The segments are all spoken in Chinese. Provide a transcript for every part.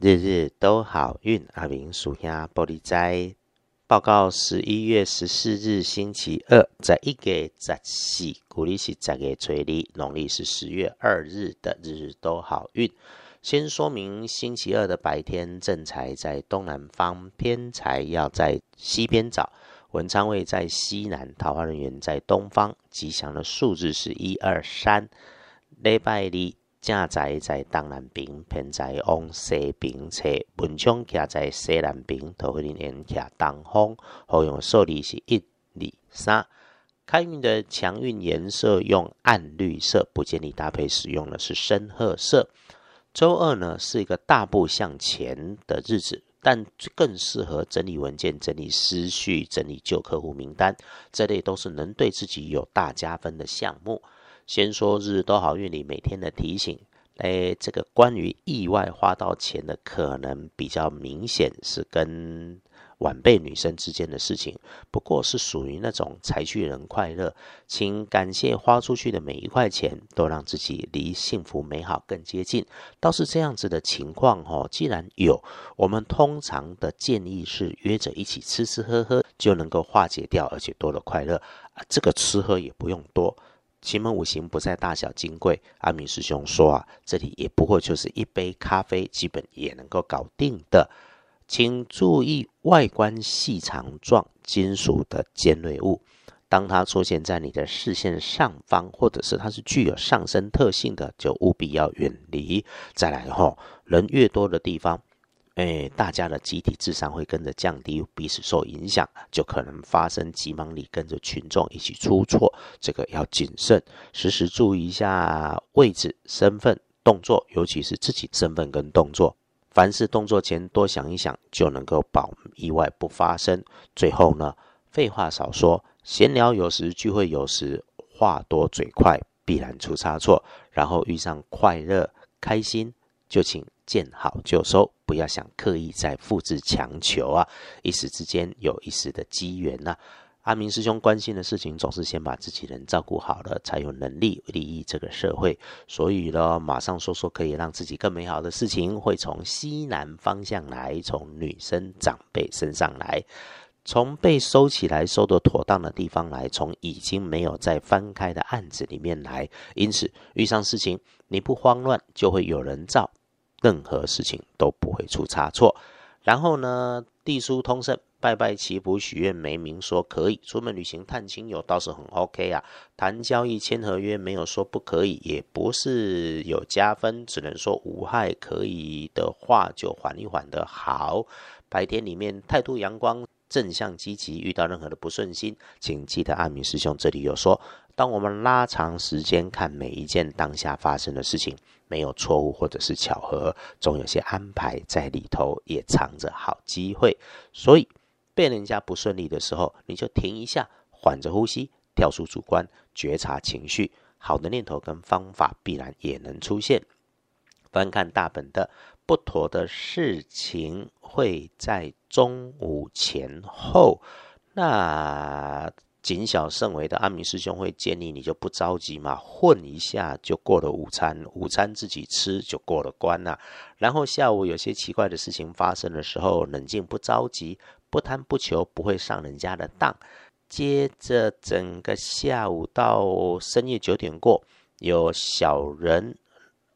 日日都好运，阿明属下玻璃斋报告：十一月十四日星期二，在一月十四，古历是十月初二，农历是十月二日的日日都好运。先说明星期二的白天，正财在东南方，偏财要在西边找。文昌位在西南，桃花人员在东方。吉祥的数字是一二三。礼拜二。正在在东南边，偏在往西边侧，文昌徛在西南边，桃花人徛东方。好用数字是一、二、三。开运的强运颜色用暗绿色，不建议搭配使用的是深褐色。周二呢是一个大步向前的日子，但更适合整理文件、整理思绪、整理旧客户名单，这类都是能对自己有大加分的项目。先说日日都好运里每天的提醒，哎，这个关于意外花到钱的可能比较明显，是跟晚辈女生之间的事情。不过是属于那种财去人快乐，请感谢花出去的每一块钱，都让自己离幸福美好更接近。倒是这样子的情况哦，既然有，我们通常的建议是约着一起吃吃喝喝，就能够化解掉，而且多了快乐啊。这个吃喝也不用多。奇门五行不在大小金贵，阿明师兄说啊，这里也不过就是一杯咖啡，基本也能够搞定的。请注意外观细长状金属的尖锐物，当它出现在你的视线上方，或者是它是具有上升特性的，就务必要远离。再来吼，人越多的地方。哎，大家的集体智商会跟着降低，彼此受影响，就可能发生急忙里跟着群众一起出错，这个要谨慎，时时注意一下位置、身份、动作，尤其是自己身份跟动作。凡事动作前多想一想，就能够保意外不发生。最后呢，废话少说，闲聊有时，聚会有时，话多嘴快，必然出差错。然后遇上快乐、开心，就请。见好就收，不要想刻意再复制强求啊！一时之间有一时的机缘呐。阿明师兄关心的事情，总是先把自己人照顾好了，才有能力利益这个社会。所以呢，马上说说可以让自己更美好的事情，会从西南方向来，从女生长辈身上来，从被收起来、收得妥当的地方来，从已经没有再翻开的案子里面来。因此，遇上事情你不慌乱，就会有人照。任何事情都不会出差错。然后呢，地书通胜，拜拜祈福许愿，没明说可以。出门旅行探亲友倒是很 OK 啊。谈交易签合约，没有说不可以，也不是有加分，只能说无害。可以的话就缓一缓的好。白天里面态度阳光。正向积极，遇到任何的不顺心，请记得阿明师兄这里有说：当我们拉长时间看每一件当下发生的事情，没有错误或者是巧合，总有些安排在里头，也藏着好机会。所以被人家不顺利的时候，你就停一下，缓着呼吸，跳出主观，觉察情绪，好的念头跟方法必然也能出现。翻看大本的不妥的事情。会在中午前后，那谨小慎微的阿明师兄会建议你就不着急嘛，混一下就过了午餐，午餐自己吃就过了关了。然后下午有些奇怪的事情发生的时候，冷静不着急，不贪不求，不会上人家的当。接着整个下午到深夜九点过，有小人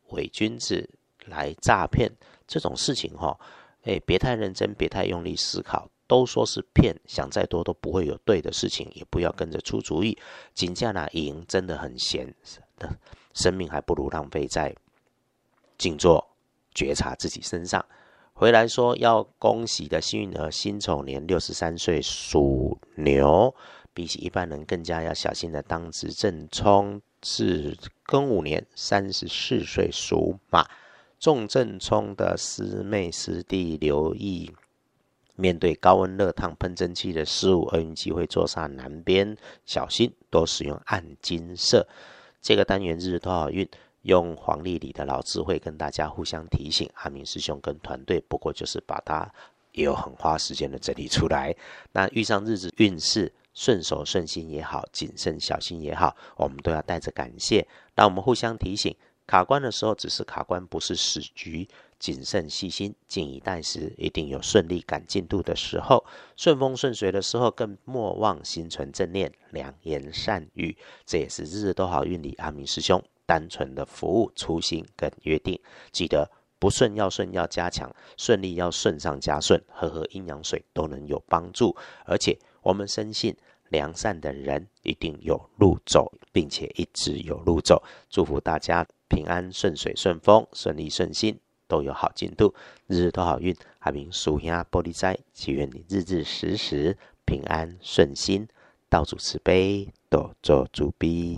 伪君子来诈骗这种事情哈。哎，别太认真，别太用力思考，都说是骗，想再多都不会有对的事情，也不要跟着出主意。金价呢，赢真的很闲的，生命还不如浪费在静坐觉察自己身上。回来说要恭喜的幸运儿，辛丑年六十三岁属牛，比起一般人更加要小心的当值正冲是庚午年三十四岁属马。重正冲的师妹师弟留意，面对高温热烫喷蒸汽的事物，厄运机会坐煞南边，小心多使用暗金色。这个单元日多少运？用黄历里的老智慧跟大家互相提醒。阿明师兄跟团队，不过就是把它也有很花时间的整理出来。那遇上日子运势顺手顺心也好，谨慎小心也好，我们都要带着感谢。让我们互相提醒。卡关的时候只是卡关，不是死局。谨慎细心、静以待时，一定有顺利赶进度的时候；顺风顺水的时候，更莫忘心存正念、良言善语。这也是日日都好运里阿明师兄单纯的服务初心跟约定。记得不顺要顺，要加强；顺利要顺上加顺，喝喝阴阳水都能有帮助。而且我们深信。良善的人一定有路走，并且一直有路走。祝福大家平安顺水顺风，顺利顺心，都有好进度，日日都好运。阿明属下玻璃斋，祈愿你日日时时平安顺心，道主慈悲，多做主逼。